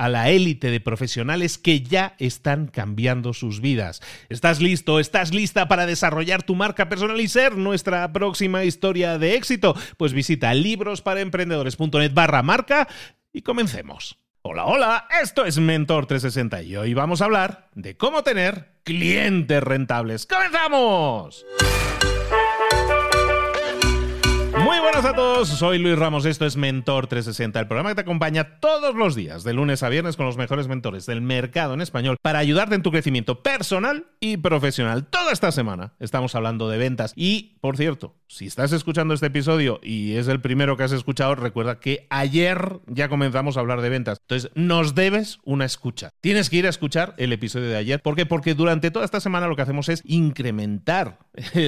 a la élite de profesionales que ya están cambiando sus vidas. ¿Estás listo? ¿Estás lista para desarrollar tu marca personal y ser nuestra próxima historia de éxito? Pues visita librosparaemprendedores.net barra marca y comencemos. Hola, hola, esto es Mentor 360 y hoy vamos a hablar de cómo tener clientes rentables. ¡Comenzamos! Buenas a todos, soy Luis Ramos, esto es Mentor 360, el programa que te acompaña todos los días, de lunes a viernes, con los mejores mentores del mercado en español, para ayudarte en tu crecimiento personal y profesional. Toda esta semana estamos hablando de ventas y, por cierto, si estás escuchando este episodio y es el primero que has escuchado, recuerda que ayer ya comenzamos a hablar de ventas. Entonces, nos debes una escucha. Tienes que ir a escuchar el episodio de ayer. ¿Por qué? Porque durante toda esta semana lo que hacemos es incrementar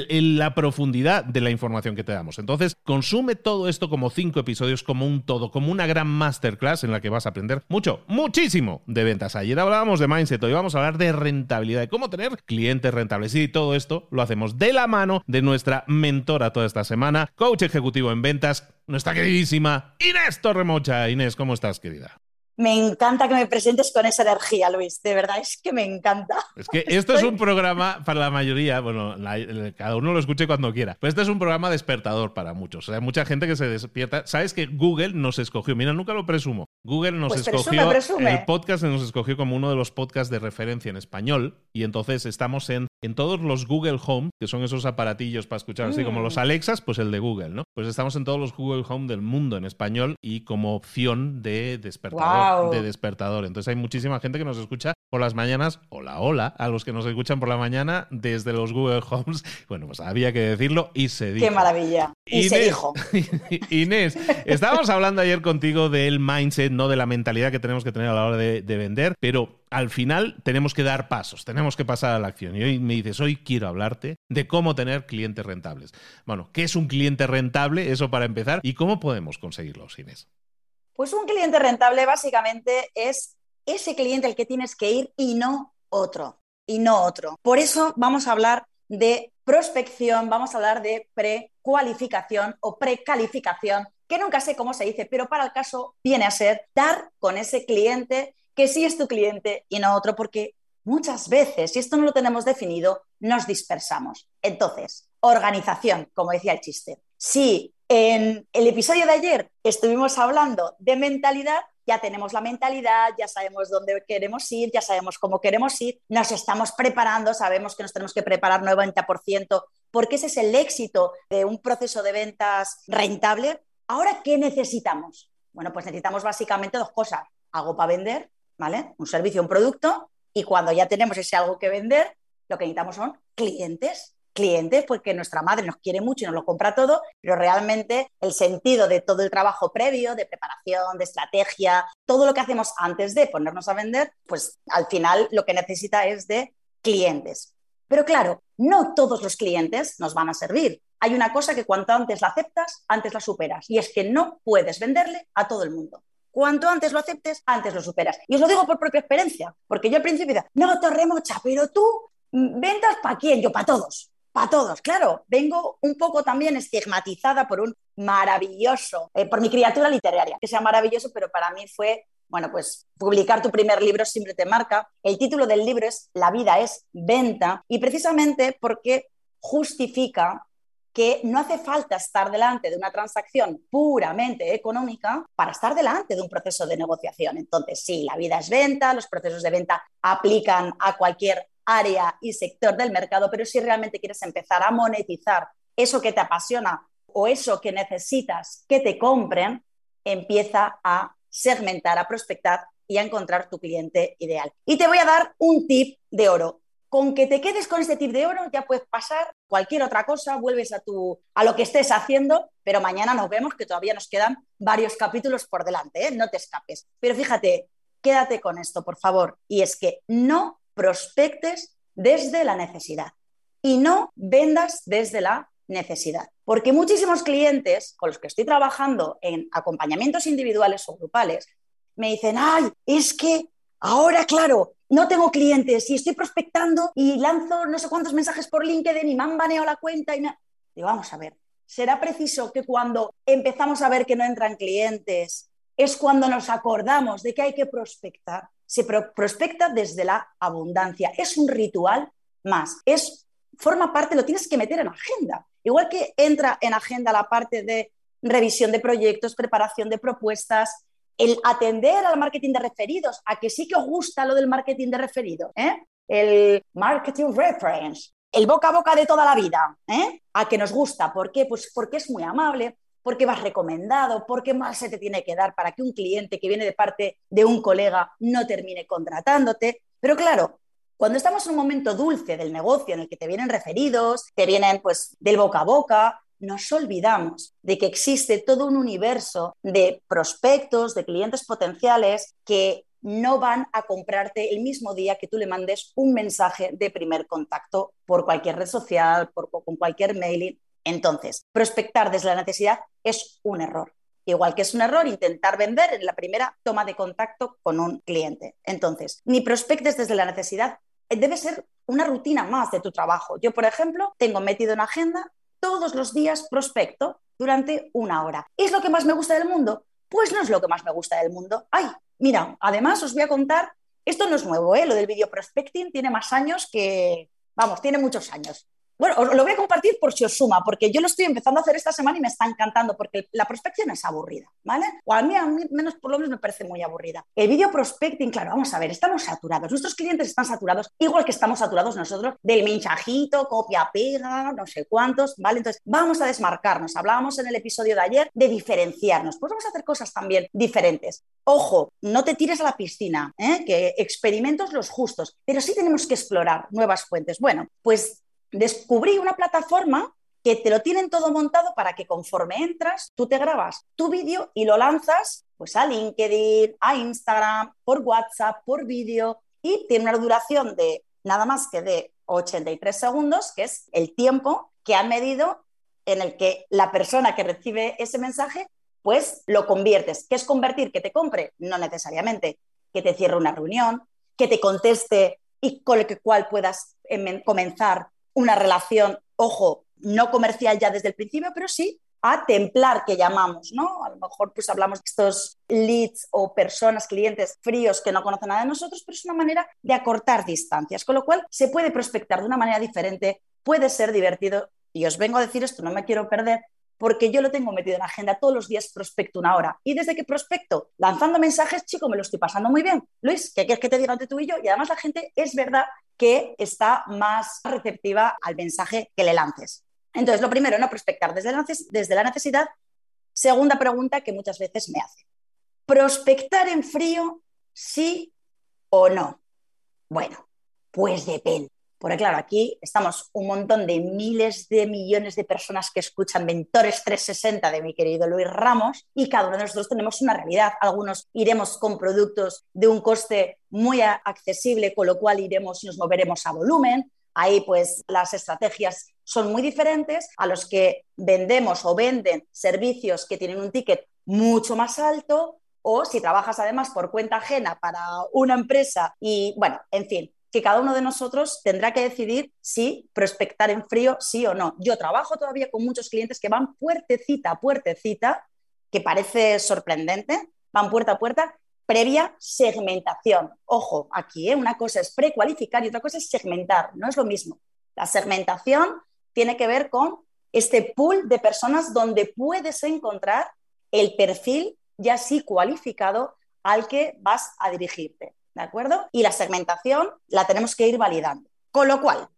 la profundidad de la información que te damos. Entonces, consume todo esto como cinco episodios, como un todo, como una gran masterclass en la que vas a aprender mucho, muchísimo de ventas. Ayer hablábamos de mindset, hoy vamos a hablar de rentabilidad, de cómo tener clientes rentables. Y todo esto lo hacemos de la mano de nuestra mentora toda esta semana, coach ejecutivo en ventas, nuestra queridísima Inés Torremocha. Inés, ¿cómo estás, querida? Me encanta que me presentes con esa energía, Luis. De verdad, es que me encanta. Es que esto es un programa para la mayoría, bueno, cada uno lo escuche cuando quiera, pero este es un programa despertador para muchos. O sea, hay mucha gente que se despierta. Sabes que Google nos escogió, mira, nunca lo presumo. Google nos pues escogió, el podcast nos escogió como uno de los podcasts de referencia en español y entonces estamos en, en todos los Google Home, que son esos aparatillos para escuchar, así como los mm. Alexas, pues el de Google, ¿no? Pues estamos en todos los Google Home del mundo en español y como opción de despertador de despertador. Entonces hay muchísima gente que nos escucha por las mañanas. Hola, hola, a los que nos escuchan por la mañana desde los Google Homes. Bueno, pues había que decirlo y se dijo. Qué maravilla. Y se dijo. Inés, estábamos hablando ayer contigo del mindset, no de la mentalidad que tenemos que tener a la hora de, de vender, pero al final tenemos que dar pasos, tenemos que pasar a la acción. Y hoy me dices, hoy quiero hablarte de cómo tener clientes rentables. Bueno, ¿qué es un cliente rentable? Eso para empezar. ¿Y cómo podemos conseguirlo, Inés? Pues un cliente rentable básicamente es ese cliente al que tienes que ir y no otro, y no otro. Por eso vamos a hablar de prospección, vamos a hablar de precualificación o precalificación, que nunca sé cómo se dice, pero para el caso viene a ser dar con ese cliente que sí es tu cliente y no otro, porque muchas veces, si esto no lo tenemos definido, nos dispersamos. Entonces, organización, como decía el chiste. Si en el episodio de ayer estuvimos hablando de mentalidad, ya tenemos la mentalidad, ya sabemos dónde queremos ir, ya sabemos cómo queremos ir, nos estamos preparando, sabemos que nos tenemos que preparar 90%, porque ese es el éxito de un proceso de ventas rentable. Ahora, ¿qué necesitamos? Bueno, pues necesitamos básicamente dos cosas. Algo para vender, ¿vale? Un servicio, un producto, y cuando ya tenemos ese algo que vender, lo que necesitamos son clientes clientes, porque nuestra madre nos quiere mucho y nos lo compra todo, pero realmente el sentido de todo el trabajo previo, de preparación, de estrategia, todo lo que hacemos antes de ponernos a vender, pues al final lo que necesita es de clientes. Pero claro, no todos los clientes nos van a servir. Hay una cosa que cuanto antes la aceptas, antes la superas. Y es que no puedes venderle a todo el mundo. Cuanto antes lo aceptes, antes lo superas. Y os lo digo por propia experiencia, porque yo al principio decía, no, Torremocha, pero tú mm, ventas para quién? Yo para todos para todos. Claro, vengo un poco también estigmatizada por un maravilloso, eh, por mi criatura literaria, que sea maravilloso, pero para mí fue, bueno, pues publicar tu primer libro siempre te marca. El título del libro es La vida es venta y precisamente porque justifica que no hace falta estar delante de una transacción puramente económica para estar delante de un proceso de negociación. Entonces, sí, la vida es venta, los procesos de venta aplican a cualquier área y sector del mercado, pero si realmente quieres empezar a monetizar eso que te apasiona o eso que necesitas que te compren, empieza a segmentar, a prospectar y a encontrar tu cliente ideal. Y te voy a dar un tip de oro. Con que te quedes con este tip de oro ya puedes pasar cualquier otra cosa, vuelves a, tu, a lo que estés haciendo, pero mañana nos vemos que todavía nos quedan varios capítulos por delante, ¿eh? no te escapes. Pero fíjate, quédate con esto, por favor, y es que no prospectes desde la necesidad y no vendas desde la necesidad. Porque muchísimos clientes con los que estoy trabajando en acompañamientos individuales o grupales me dicen, ay, es que ahora, claro, no tengo clientes y estoy prospectando y lanzo no sé cuántos mensajes por LinkedIn y me han baneado la cuenta y. Digo, vamos a ver, será preciso que cuando empezamos a ver que no entran clientes es cuando nos acordamos de que hay que prospectar se prospecta desde la abundancia. Es un ritual más, es, forma parte, lo tienes que meter en agenda. Igual que entra en agenda la parte de revisión de proyectos, preparación de propuestas, el atender al marketing de referidos, a que sí que os gusta lo del marketing de referidos, ¿eh? el marketing reference, el boca a boca de toda la vida, ¿eh? a que nos gusta. ¿Por qué? Pues porque es muy amable, porque vas recomendado, porque más se te tiene que dar para que un cliente que viene de parte de un colega no termine contratándote. Pero claro, cuando estamos en un momento dulce del negocio en el que te vienen referidos, te vienen pues del boca a boca, nos olvidamos de que existe todo un universo de prospectos, de clientes potenciales que no van a comprarte el mismo día que tú le mandes un mensaje de primer contacto por cualquier red social, por, con cualquier mailing. Entonces, prospectar desde la necesidad es un error. Igual que es un error intentar vender en la primera toma de contacto con un cliente. Entonces, ni prospectes desde la necesidad eh, debe ser una rutina más de tu trabajo. Yo, por ejemplo, tengo metido en agenda todos los días prospecto durante una hora. ¿Es lo que más me gusta del mundo? Pues no es lo que más me gusta del mundo. Ay, mira, además os voy a contar, esto no es nuevo, ¿eh? lo del video prospecting tiene más años que, vamos, tiene muchos años. Bueno, os lo voy a compartir por si os suma, porque yo lo estoy empezando a hacer esta semana y me está encantando, porque la prospección es aburrida, ¿vale? O a mí, a mí menos por lo menos me parece muy aburrida. El video prospecting, claro, vamos a ver, estamos saturados, nuestros clientes están saturados, igual que estamos saturados nosotros del menchajito, copia, pega, no sé cuántos, ¿vale? Entonces, vamos a desmarcarnos. Hablábamos en el episodio de ayer de diferenciarnos, pues vamos a hacer cosas también diferentes. Ojo, no te tires a la piscina, ¿eh? que experimentos los justos, pero sí tenemos que explorar nuevas fuentes. Bueno, pues descubrí una plataforma que te lo tienen todo montado para que conforme entras, tú te grabas tu vídeo y lo lanzas pues a LinkedIn, a Instagram, por WhatsApp, por vídeo y tiene una duración de nada más que de 83 segundos, que es el tiempo que han medido en el que la persona que recibe ese mensaje pues lo conviertes. ¿Qué es convertir? ¿Que te compre? No necesariamente. Que te cierre una reunión, que te conteste y con el cual puedas comenzar una relación, ojo, no comercial ya desde el principio, pero sí a templar que llamamos, ¿no? A lo mejor pues hablamos de estos leads o personas, clientes fríos que no conocen nada de nosotros, pero es una manera de acortar distancias, con lo cual se puede prospectar de una manera diferente, puede ser divertido y os vengo a decir esto, no me quiero perder porque yo lo tengo metido en la agenda todos los días, prospecto una hora. Y desde que prospecto, lanzando mensajes, chico, me lo estoy pasando muy bien. Luis, ¿qué quieres que te diga ante tú y yo? Y además la gente es verdad que está más receptiva al mensaje que le lances. Entonces, lo primero, no prospectar desde la necesidad. Segunda pregunta que muchas veces me hace. ¿Prospectar en frío, sí o no? Bueno, pues depende. Porque claro, aquí estamos un montón de miles de millones de personas que escuchan Mentores 360 de mi querido Luis Ramos y cada uno de nosotros tenemos una realidad. Algunos iremos con productos de un coste muy accesible, con lo cual iremos y nos moveremos a volumen. Ahí pues las estrategias son muy diferentes a los que vendemos o venden servicios que tienen un ticket mucho más alto o si trabajas además por cuenta ajena para una empresa y bueno, en fin, que cada uno de nosotros tendrá que decidir si prospectar en frío, sí o no. Yo trabajo todavía con muchos clientes que van puertecita a puertecita, que parece sorprendente, van puerta a puerta, previa segmentación. Ojo, aquí ¿eh? una cosa es precualificar y otra cosa es segmentar, no es lo mismo. La segmentación tiene que ver con este pool de personas donde puedes encontrar el perfil ya sí cualificado al que vas a dirigirte. ¿De acuerdo? Y la segmentación la tenemos que ir validando. Con lo cual,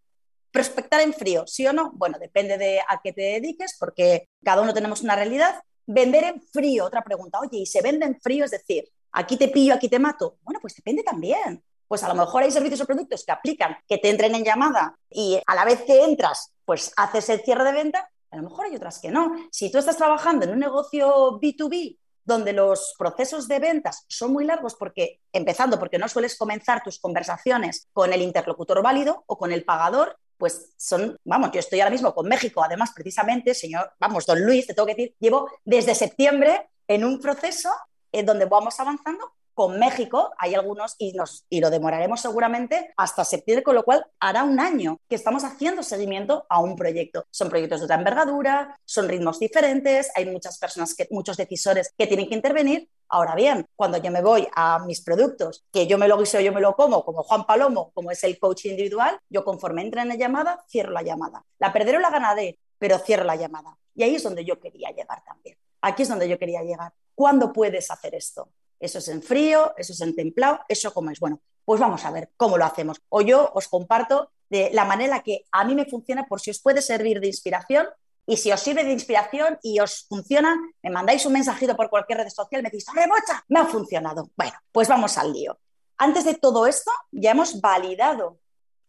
prospectar en frío, ¿sí o no? Bueno, depende de a qué te dediques, porque cada uno tenemos una realidad. Vender en frío, otra pregunta, oye, ¿y se vende en frío? Es decir, aquí te pillo, aquí te mato. Bueno, pues depende también. Pues a lo mejor hay servicios o productos que aplican, que te entren en llamada y a la vez que entras, pues haces el cierre de venta. A lo mejor hay otras que no. Si tú estás trabajando en un negocio B2B donde los procesos de ventas son muy largos porque, empezando porque no sueles comenzar tus conversaciones con el interlocutor válido o con el pagador, pues son, vamos, yo estoy ahora mismo con México, además precisamente, señor, vamos, don Luis, te tengo que decir, llevo desde septiembre en un proceso en donde vamos avanzando con México hay algunos y, lo demoraremos seguramente hasta septiembre, con lo cual hará un año que estamos haciendo seguimiento a un proyecto. Son proyectos de otra envergadura, son ritmos diferentes, hay muchas personas, que, muchos decisores que tienen que intervenir. Ahora bien, cuando yo me voy a mis productos, que yo me lo guiso, yo me lo como, como Juan Palomo, como es el coaching individual, yo conforme entra en la llamada, cierro la llamada. La perderé o la ganaré, pero cierro la llamada. Y ahí es donde yo quería llegar también. Aquí es donde yo quería llegar. ¿Cuándo puedes hacer esto? Eso es en frío, eso es en templado, eso como es. Bueno, pues vamos a ver cómo lo hacemos. O yo os comparto de la manera que a mí me funciona por si os puede servir de inspiración. Y si os sirve de inspiración y os funciona, me mandáis un mensajito por cualquier red social, me decís, ¡Rebocha! Me ha funcionado. Bueno, pues vamos al lío. Antes de todo esto, ya hemos validado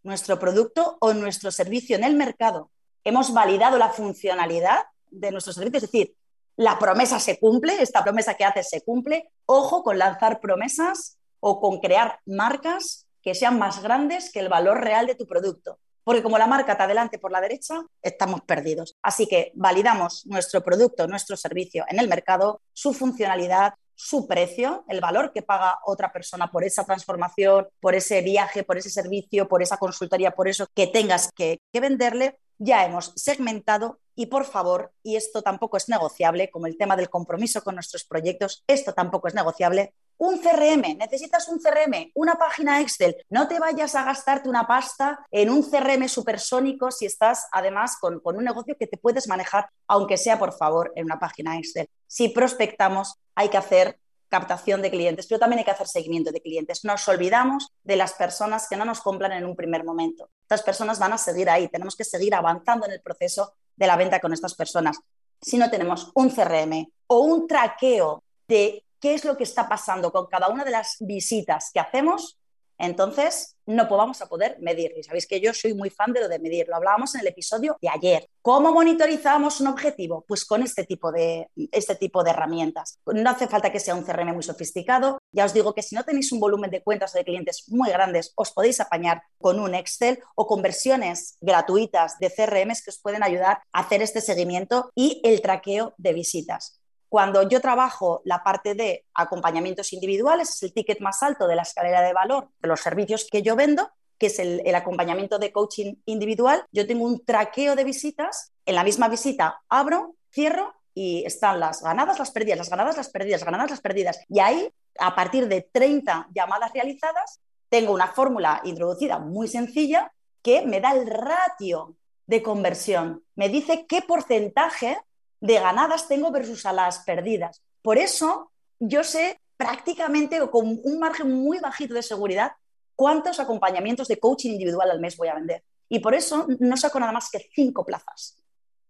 nuestro producto o nuestro servicio en el mercado. Hemos validado la funcionalidad de nuestro servicio, es decir, la promesa se cumple, esta promesa que haces se cumple. Ojo con lanzar promesas o con crear marcas que sean más grandes que el valor real de tu producto. Porque como la marca te adelante por la derecha, estamos perdidos. Así que validamos nuestro producto, nuestro servicio en el mercado, su funcionalidad, su precio, el valor que paga otra persona por esa transformación, por ese viaje, por ese servicio, por esa consultoría, por eso que tengas que venderle ya hemos segmentado y por favor, y esto tampoco es negociable, como el tema del compromiso con nuestros proyectos, esto tampoco es negociable, un CRM, necesitas un CRM, una página Excel. No te vayas a gastarte una pasta en un CRM supersónico si estás además con, con, un negocio que te puedes manejar, aunque sea por favor en una página Excel. Si prospectamos, hay que hacer captación de clientes, pero también hay que hacer seguimiento de clientes. Nos olvidamos de las personas que no nos compran en un primer momento. Estas personas van a seguir ahí, tenemos que seguir avanzando en el proceso de la venta con estas personas. Si no tenemos un CRM o un traqueo de qué es lo que está pasando con cada una de las visitas que hacemos, entonces no vamos a poder medir. Y sabéis que yo soy muy fan de lo de medir. Lo hablábamos en el episodio de ayer. ¿Cómo monitorizamos un objetivo? Pues con este tipo, de, este tipo de herramientas. No hace falta que sea un CRM muy sofisticado. Ya os digo que si no tenéis un volumen de cuentas o de clientes muy grandes, os podéis apañar con un Excel o con versiones gratuitas de CRMs que os pueden ayudar a hacer este seguimiento y el traqueo de visitas. Cuando yo trabajo la parte de acompañamientos individuales, es el ticket más alto de la escalera de valor de los servicios que yo vendo, que es el, acompañamiento de coaching individual. Yo tengo un traqueo de visitas. En la misma visita abro, cierro y están las ganadas, las perdidas, las ganadas, las perdidas, las ganadas, las perdidas. Y ahí, a partir de 30 llamadas realizadas, tengo una fórmula introducida muy sencilla que me da el ratio de conversión. Me dice qué porcentaje de ganadas tengo versus a las perdidas. Por eso yo sé prácticamente o con un margen muy bajito de seguridad cuántos acompañamientos de coaching individual al mes voy a vender. Y por eso no saco nada más que cinco plazas,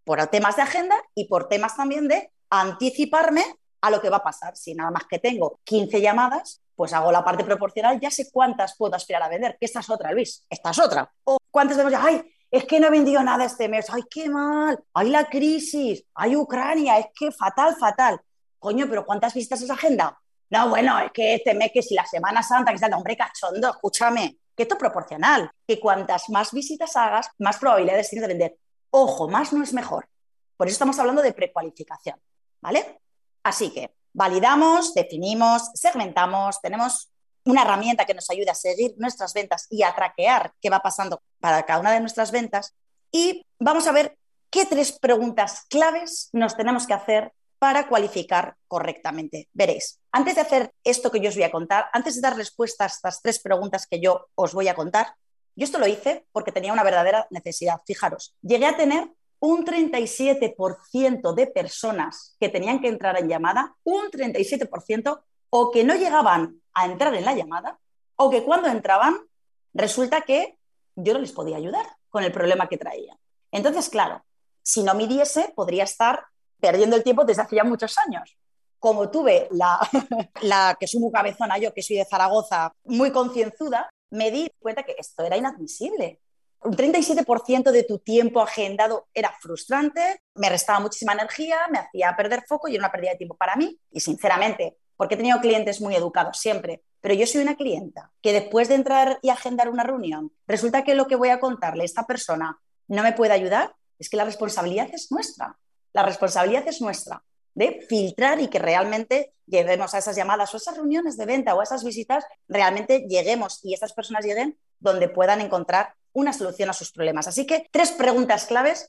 por temas de agenda y por temas también de anticiparme a lo que va a pasar. Si nada más que tengo 15 llamadas, pues hago la parte proporcional, ya sé cuántas puedo aspirar a vender, que esta es otra, Luis, esta es otra. O cuántas tenemos ya, ay, es que no he vendido nada este mes, ay, qué mal, hay la crisis, hay Ucrania, es que fatal, fatal. Coño, pero ¿cuántas visitas esa agenda? No, bueno, es que este mes, que si la Semana Santa, que está, hombre, cachondo, escúchame, que esto es proporcional, que cuantas más visitas hagas, más probabilidades tienes de vender. Ojo, más no es mejor. Por eso estamos hablando de precualificación, ¿vale? Así que validamos, definimos, segmentamos, tenemos una herramienta que nos ayude a seguir nuestras ventas y a traquear qué va pasando para cada una de nuestras ventas. Y vamos a ver qué tres preguntas claves nos tenemos que hacer para cualificar correctamente. Veréis, antes de hacer esto que yo os voy a contar, antes de dar respuesta a estas tres preguntas que yo os voy a contar, yo esto lo hice porque tenía una verdadera necesidad. Fijaros, llegué a tener un 37% de personas que tenían que entrar en llamada, un 37% o que no llegaban a entrar en la llamada, o que cuando entraban resulta que yo no les podía ayudar con el problema que traían. Entonces, claro, si no midiese, podría estar perdiendo el tiempo desde hace ya muchos años. Como tuve la, la que soy muy cabezona, yo que soy de Zaragoza, muy concienzuda, me di cuenta que esto era inadmisible. Un 37% de tu tiempo agendado era frustrante, me restaba muchísima energía, me hacía perder foco y era una pérdida de tiempo para mí. Y sinceramente, porque he tenido clientes muy educados siempre, pero yo soy una clienta que después de entrar y agendar una reunión, resulta que lo que voy a contarle a esta persona no me puede ayudar, es que la responsabilidad es nuestra. La responsabilidad es nuestra de filtrar y que realmente lleguemos a esas llamadas o esas reuniones de venta o esas visitas, realmente lleguemos y estas personas lleguen donde puedan encontrar una solución a sus problemas. Así que tres preguntas claves.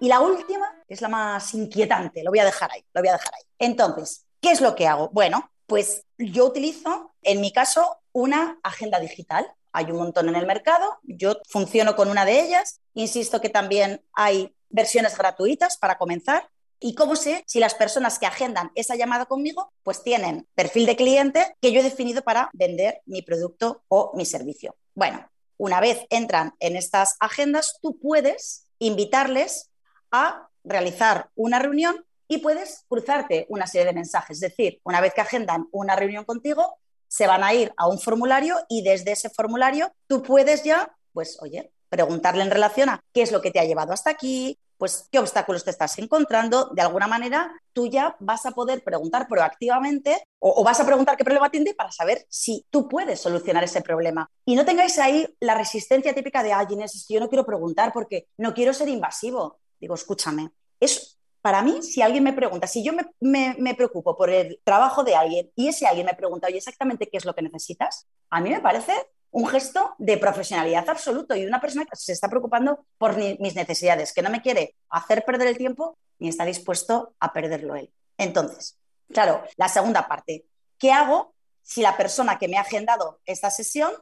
Y la última es la más inquietante, lo voy a dejar ahí, lo voy a dejar ahí. Entonces, ¿qué es lo que hago? Bueno, pues yo utilizo, en mi caso, una agenda digital. Hay un montón en el mercado, yo funciono con una de ellas, insisto que también hay versiones gratuitas para comenzar. ¿Y cómo sé si las personas que agendan esa llamada conmigo pues tienen perfil de cliente que yo he definido para vender mi producto o mi servicio? Bueno, una vez entran en estas agendas, tú puedes invitarles a realizar una reunión y puedes cruzarte una serie de mensajes. Es decir, una vez que agendan una reunión contigo, se van a ir a un formulario y desde ese formulario tú puedes ya, pues, oye, preguntarle en relación a qué es lo que te ha llevado hasta aquí, pues qué obstáculos te estás encontrando. De alguna manera, tú ya vas a poder preguntar proactivamente o, vas a preguntar qué problema tiene para saber si tú puedes solucionar ese problema. Y no tengáis ahí la resistencia típica de, ay, Inés, es que yo no quiero preguntar porque no quiero ser invasivo. Digo, escúchame, es para mí, si alguien me pregunta, si yo me, preocupo por el trabajo de alguien y ese alguien me pregunta, oye, exactamente qué es lo que necesitas, a mí me parece un gesto de profesionalidad absoluto y una persona que se está preocupando por mis necesidades, que no me quiere hacer perder el tiempo ni está dispuesto a perderlo él. Entonces, claro, la segunda parte, ¿qué hago si la persona que me ha agendado esta sesión,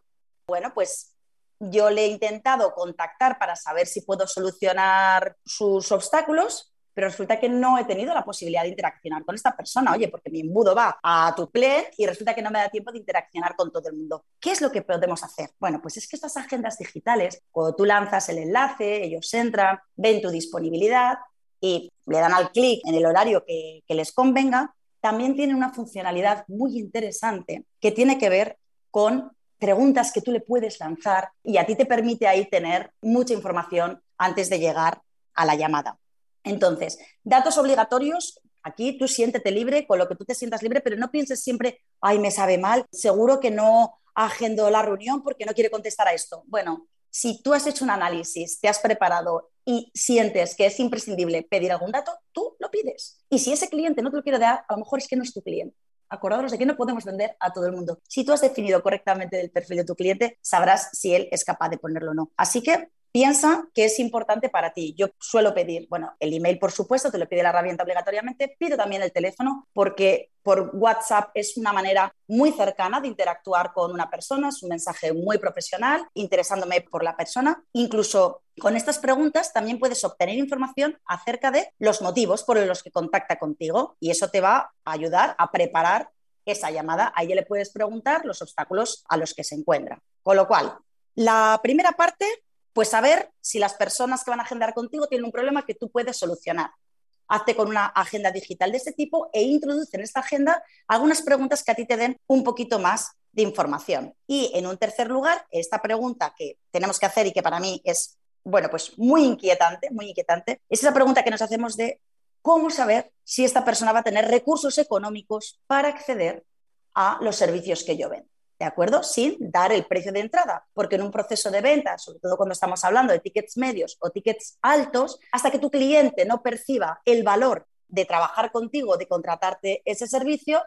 bueno, pues yo le he intentado contactar para saber si puedo solucionar sus obstáculos, pero resulta que no he tenido la posibilidad de interaccionar con esta persona, oye, porque mi embudo va a tu plan y resulta que no me da tiempo de interaccionar con todo el mundo. ¿Qué es lo que podemos hacer? Bueno, pues es que estas agendas digitales, cuando tú lanzas el enlace, ellos entran, ven tu disponibilidad y le dan al clic en el horario que, les convenga, también tiene una funcionalidad muy interesante que tiene que ver con preguntas que tú le puedes lanzar y a ti te permite ahí tener mucha información antes de llegar a la llamada. Entonces, datos obligatorios, aquí tú siéntete libre con lo que tú te sientas libre, pero no pienses siempre, ay, me sabe mal, seguro que no agendo la reunión porque no quiere contestar a esto. Bueno, si tú has hecho un análisis, te has preparado y sientes que es imprescindible pedir algún dato, tú lo pides. Y si ese cliente no te lo quiere dar, a lo mejor es que no es tu cliente. Acordaros de que no podemos vender a todo el mundo. Si tú has definido correctamente el perfil de tu cliente, sabrás si él es capaz de ponerlo o no. Así que piensa que es importante para ti. Yo suelo pedir, bueno, el email, por supuesto, te lo pide la herramienta obligatoriamente, pido también el teléfono porque por WhatsApp es una manera muy cercana de interactuar con una persona, es un mensaje muy profesional, interesándome por la persona. Incluso con estas preguntas también puedes obtener información acerca de los motivos por los que contacta contigo y eso te va a ayudar a preparar esa llamada. A ella le puedes preguntar los obstáculos a los que se encuentra. Con lo cual, la primera parte pues saber si las personas que van a agendar contigo tienen un problema que tú puedes solucionar. Hazte con una agenda digital de este tipo e introduce en esta agenda algunas preguntas que a ti te den un poquito más de información. Y en un tercer lugar, esta pregunta que tenemos que hacer y que para mí es, bueno, pues muy inquietante, muy inquietante, es esa pregunta que nos hacemos de cómo saber si esta persona va a tener recursos económicos para acceder a los servicios que yo vendo. ¿De acuerdo? Sin dar el precio de entrada, porque en un proceso de venta, sobre todo cuando estamos hablando de tickets medios o tickets altos, hasta que tu cliente no perciba el valor de trabajar contigo, de contratarte ese servicio,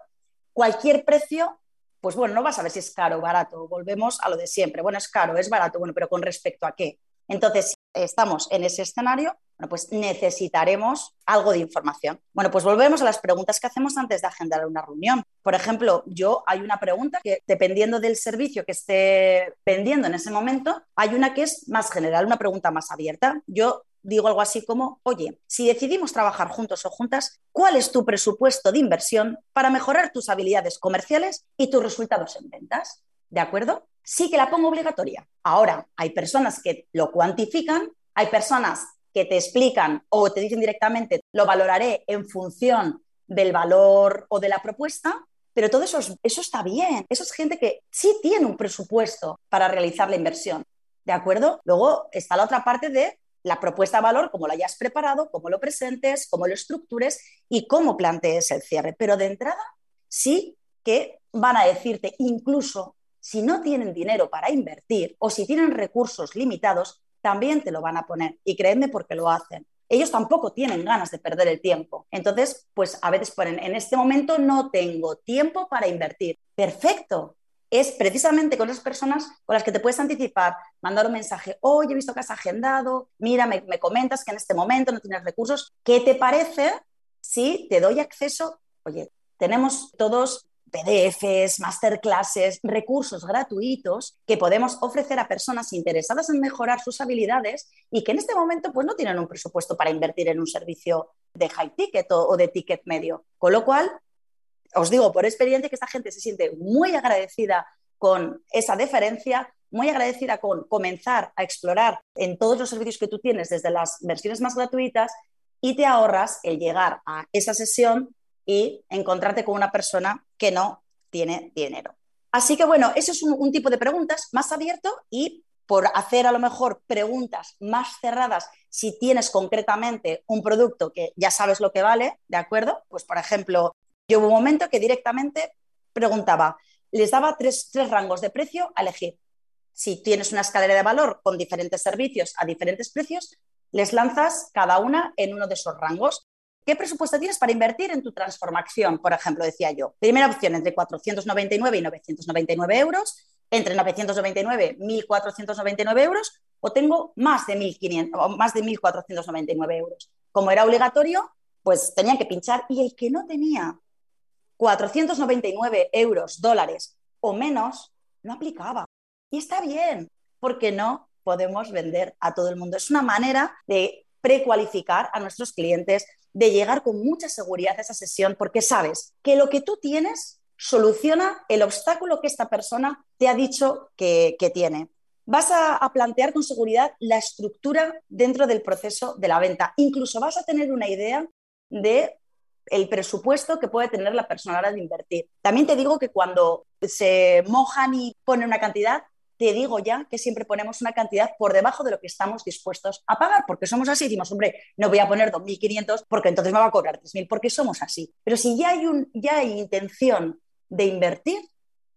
cualquier precio, pues bueno, no vas a ver si es caro o barato. Volvemos a lo de siempre. Bueno, es caro, es barato, bueno, pero con respecto a qué. Entonces, estamos en ese escenario, bueno, pues necesitaremos algo de información. Bueno, pues volvemos a las preguntas que hacemos antes de agendar una reunión. Por ejemplo, yo hay una pregunta que dependiendo del servicio que esté vendiendo en ese momento, hay una que es más general, una pregunta más abierta. Yo digo algo así como, oye, si decidimos trabajar juntos o juntas, ¿cuál es tu presupuesto de inversión para mejorar tus habilidades comerciales y tus resultados en ventas? ¿De acuerdo? Sí que la pongo obligatoria. Ahora, hay personas que lo cuantifican, hay personas que te explican o te dicen directamente, lo valoraré en función del valor o de la propuesta, pero todo eso, eso está bien. Eso es gente que sí tiene un presupuesto para realizar la inversión. ¿De acuerdo? Luego está la otra parte de la propuesta de valor, cómo la hayas preparado, cómo lo presentes, cómo lo estructures y cómo plantees el cierre. Pero de entrada, sí que van a decirte, incluso si no tienen dinero para invertir o si tienen recursos limitados, también te lo van a poner. Y créeme porque lo hacen. Ellos tampoco tienen ganas de perder el tiempo. Entonces, pues a veces ponen, en este momento no tengo tiempo para invertir. Perfecto, es precisamente con esas personas con las que te puedes anticipar, mandar un mensaje, oye, he visto que has agendado, mira, me, comentas que en este momento no tienes recursos, ¿qué te parece si te doy acceso? Oye, tenemos todos PDFs, masterclasses, recursos gratuitos que podemos ofrecer a personas interesadas en mejorar sus habilidades y que en este momento pues, no tienen un presupuesto para invertir en un servicio de high ticket o de ticket medio. Con lo cual, os digo por experiencia que esta gente se siente muy agradecida con esa deferencia, muy agradecida con comenzar a explorar en todos los servicios que tú tienes desde las versiones más gratuitas y te ahorras el llegar a esa sesión y encontrarte con una persona que no tiene dinero. Así que bueno, eso es un, tipo de preguntas más abierto y por hacer a lo mejor preguntas más cerradas si tienes concretamente un producto que ya sabes lo que vale, ¿de acuerdo? Pues por ejemplo, yo hubo un momento que directamente preguntaba, les daba tres, rangos de precio a elegir. Si tienes una escalera de valor con diferentes servicios a diferentes precios, les lanzas cada una en uno de esos rangos. ¿Qué presupuesto tienes para invertir en tu transformación? Por ejemplo, decía yo. Primera opción, entre 499 y 999 euros, entre 999 y 1.499 euros, o tengo más de 1.500 o más de 1.499 euros. Como era obligatorio, pues tenían que pinchar y el que no tenía 499 euros, dólares o menos, no aplicaba. Y está bien, porque no podemos vender a todo el mundo. Es una manera de precualificar a nuestros clientes, de llegar con mucha seguridad a esa sesión, porque sabes que lo que tú tienes soluciona el obstáculo que esta persona te ha dicho que, tiene. Vas a, a, plantear con seguridad la estructura dentro del proceso de la venta. Incluso vas a tener una idea de el presupuesto que puede tener la persona a la hora de invertir. También te digo que cuando se mojan y ponen una cantidad, te digo ya que siempre ponemos una cantidad por debajo de lo que estamos dispuestos a pagar, porque somos así. Decimos, hombre, no voy a poner 2.500 porque entonces me va a cobrar 3.000, porque somos así. Pero si ya hay, un, ya hay intención de invertir,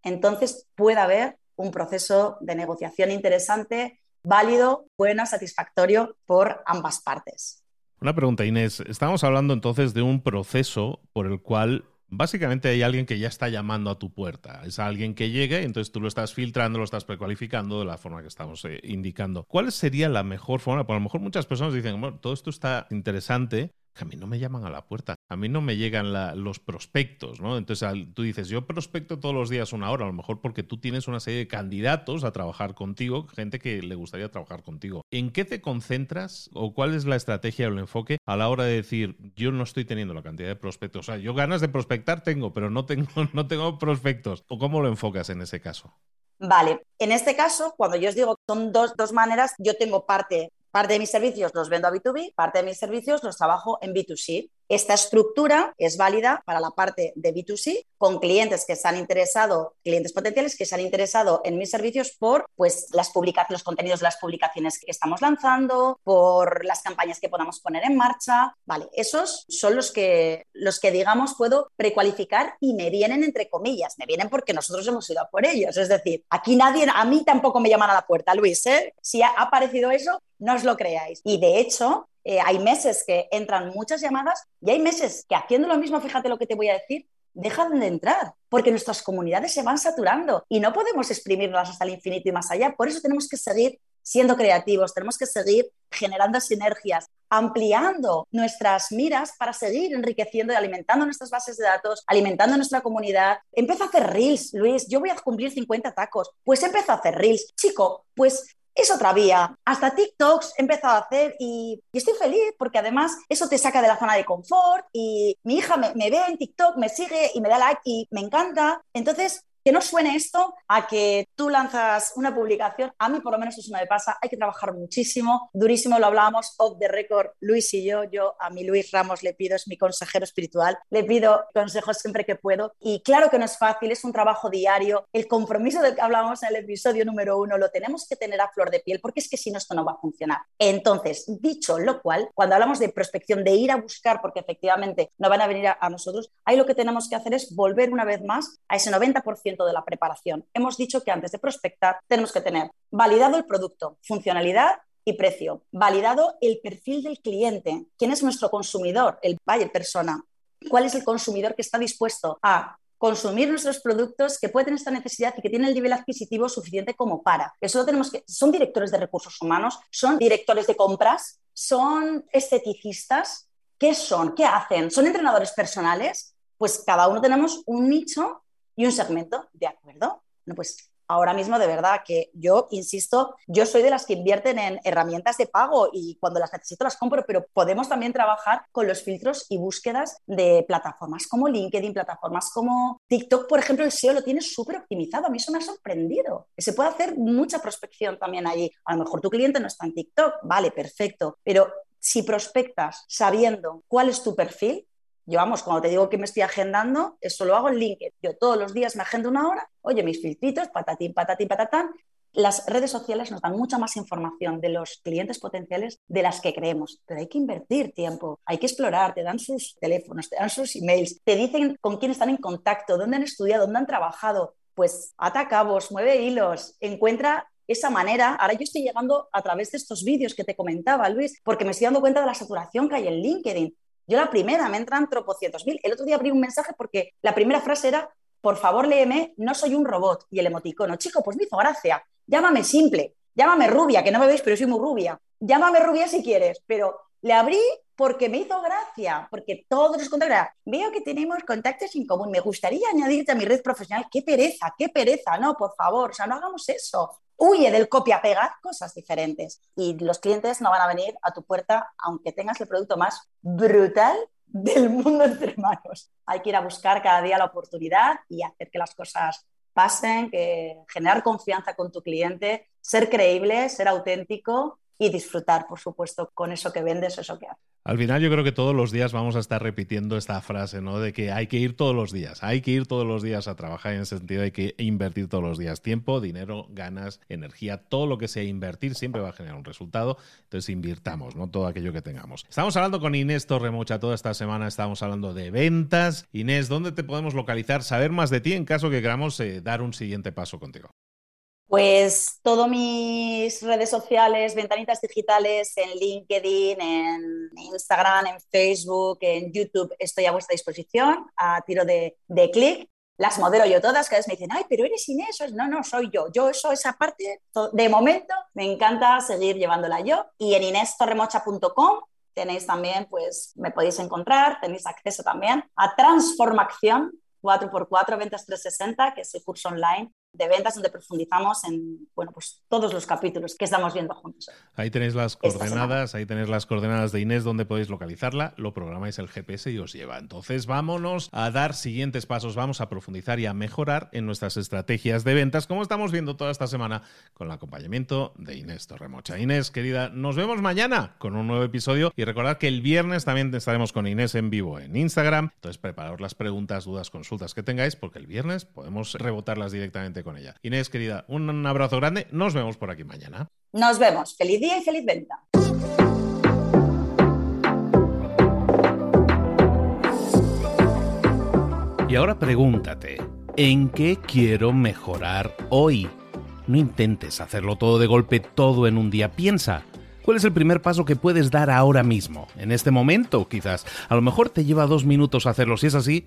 entonces puede haber un proceso de negociación interesante, válido, bueno, satisfactorio por ambas partes. Una pregunta, Inés. Estamos hablando entonces de un proceso por el cual básicamente hay alguien que ya está llamando a tu puerta. Es alguien que llegue, entonces tú lo estás filtrando, lo estás precualificando de la forma que estamos eh, indicando. ¿Cuál sería la mejor forma? Porque a lo mejor muchas personas dicen, bueno, todo esto está interesante, a mí no me llaman a la puerta, a mí no me llegan los prospectos, ¿no? Entonces tú dices, yo prospecto todos los días una hora, a lo mejor porque tú tienes una serie de candidatos a trabajar contigo, gente que le gustaría trabajar contigo. ¿En qué te concentras o cuál es la estrategia o el enfoque a la hora de decir, yo no estoy teniendo la cantidad de prospectos? O sea, yo ganas de prospectar tengo, pero no tengo, no tengo prospectos. ¿O cómo lo enfocas en ese caso? Vale, en este caso, cuando yo os digo son dos, dos maneras, yo tengo parte Parte de mis servicios los vendo a B2B, parte de mis servicios los trabajo en B2C. Esta estructura es válida para la parte de B2C con clientes que se han interesado, clientes potenciales que se han interesado en mis servicios por pues, las los contenidos de las publicaciones que estamos lanzando, por las campañas que podamos poner en marcha. Vale, esos son los que, los que digamos, puedo precualificar y me vienen entre comillas. Me vienen porque nosotros hemos ido a por ellos. Es decir, aquí nadie, a mí tampoco me llaman a la puerta, Luis. ¿eh? Si ha aparecido eso, no os lo creáis. Y de hecho, eh, hay meses que entran muchas llamadas y hay meses que haciendo lo mismo, fíjate lo que te voy a decir, dejan de entrar, porque nuestras comunidades se van saturando y no podemos exprimirlas hasta el infinito y más allá. Por eso tenemos que seguir siendo creativos, tenemos que seguir generando sinergias, ampliando nuestras miras para seguir enriqueciendo y alimentando nuestras bases de datos, alimentando nuestra comunidad. Empieza a hacer reels, Luis, yo voy a cumplir 50 tacos, pues empezó a hacer reels. Chico, pues es otra vía. Hasta TikToks he empezado a hacer y, estoy feliz porque además eso te saca de la zona de confort y mi hija me, me, ve en TikTok, me sigue y me da like y me encanta. Entonces, que no suene esto a que tú lanzas una publicación, a mí por lo menos eso me pasa, hay que trabajar muchísimo, durísimo, lo hablábamos off the record, Luis y yo, yo a mi Luis Ramos le pido, es mi consejero espiritual, le pido consejos siempre que puedo. Y claro que no es fácil, es un trabajo diario, el compromiso del que hablábamos en el episodio número uno lo tenemos que tener a flor de piel porque es que si no esto no va a funcionar. Entonces, dicho lo cual, cuando hablamos de prospección, de ir a buscar, porque efectivamente no van a venir a, a nosotros, ahí lo que tenemos que hacer es volver una vez más a ese 90% de la preparación. Hemos dicho que antes de prospectar tenemos que tener validado el producto, funcionalidad y precio, validado el perfil del cliente, quién es nuestro consumidor, el buyer persona, cuál es el consumidor que está dispuesto a consumir nuestros productos, que puede tener esta necesidad y que tiene el nivel adquisitivo suficiente como para. Eso lo tenemos que. Son directores de recursos humanos, son directores de compras, son esteticistas. ¿Qué son? ¿Qué hacen? ¿Son entrenadores personales? Pues cada uno tenemos un nicho y un segmento, ¿de acuerdo? Bueno, pues ahora mismo de verdad que yo, insisto, yo soy de las que invierten en herramientas de pago y cuando las necesito las compro, pero podemos también trabajar con los filtros y búsquedas de plataformas como LinkedIn, plataformas como TikTok, por ejemplo, el SEO lo tiene súper optimizado. A mí eso me ha sorprendido. Se puede hacer mucha prospección también allí. A lo mejor tu cliente no está en TikTok, vale, perfecto, pero si prospectas sabiendo cuál es tu perfil, yo, vamos, cuando te digo que me estoy agendando, eso lo hago en LinkedIn. Yo todos los días me agendo una hora, oye, mis filtritos, patatín, patatín, patatán. Las redes sociales nos dan mucha más información de los clientes potenciales de las que creemos, pero hay que invertir tiempo, hay que explorar, te dan sus teléfonos, te dan sus emails, te dicen con quién están en contacto, dónde han estudiado, dónde han trabajado. Pues ata cabos, mueve hilos, encuentra esa manera. Ahora yo estoy llegando a través de estos vídeos que te comentaba, Luis, porque me estoy dando cuenta de la saturación que hay en LinkedIn. Yo la primera, me entran tropocientos mil. El otro día abrí un mensaje porque la primera frase era, por favor léeme, no soy un robot. Y el emoticono, chico, pues me hizo gracia. Llámame simple, llámame rubia, que no me veis, pero soy muy rubia. Llámame rubia si quieres, pero le abrí porque me hizo gracia, porque todos los contactos, veo que tenemos contactos en común, me gustaría añadirte a mi red profesional, qué pereza, qué pereza, no, por favor, o sea, no hagamos eso huye del copia-pega, cosas diferentes. Y los clientes no van a venir a tu puerta aunque tengas el producto más brutal del mundo entre manos. Hay que ir a buscar cada día la oportunidad y hacer que las cosas pasen, que generar confianza con tu cliente, ser creíble, ser auténtico y disfrutar, por supuesto, con eso que vendes eso que haces. Al final yo creo que todos los días vamos a estar repitiendo esta frase, ¿no? De que hay que ir todos los días, hay que ir todos los días a trabajar en ese sentido, hay que invertir todos los días tiempo, dinero, ganas, energía, todo lo que sea invertir siempre va a generar un resultado, entonces invirtamos, ¿no? Todo aquello que tengamos. Estamos hablando con Inés Torremocha toda esta semana, estamos hablando de ventas. Inés, ¿dónde te podemos localizar, saber más de ti en caso que queramos eh, dar un siguiente paso contigo? Pues todas mis redes sociales, ventanitas digitales en LinkedIn, en Instagram, en Facebook, en YouTube, estoy a vuestra disposición a tiro de, clic. Las modelo yo todas, cada vez me dicen, ay, pero eres Inés. No, no, soy yo. Yo eso, esa parte, de momento, me encanta seguir llevándola yo. Y en inestorremocha.com tenéis también, pues me podéis encontrar, tenéis acceso también a Transformación 4x4 Ventas 360, que es el curso online de ventas donde profundizamos en bueno, pues todos los capítulos que estamos viendo juntos. Ahí tenéis las coordenadas, ahí tenéis las coordenadas de Inés donde podéis localizarla, lo programáis el GPS y os lleva. Entonces vámonos a dar siguientes pasos, vamos a profundizar y a mejorar en nuestras estrategias de ventas, como estamos viendo toda esta semana con el acompañamiento de Inés Torremocha. Inés, querida, nos vemos mañana con un nuevo episodio y recordad que el viernes también estaremos con Inés en vivo en Instagram. Entonces preparaos las preguntas, dudas, consultas que tengáis porque el viernes podemos rebotarlas directamente con ella. Inés, querida, un abrazo grande. Nos vemos por aquí mañana. Nos vemos. Feliz día y feliz venta. Y ahora pregúntate, ¿en qué quiero mejorar hoy? No intentes hacerlo todo de golpe, todo en un día. Piensa, ¿cuál es el primer paso que puedes dar ahora mismo? En este momento, quizás. A lo mejor te lleva dos minutos hacerlo. Si es así,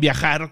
viajar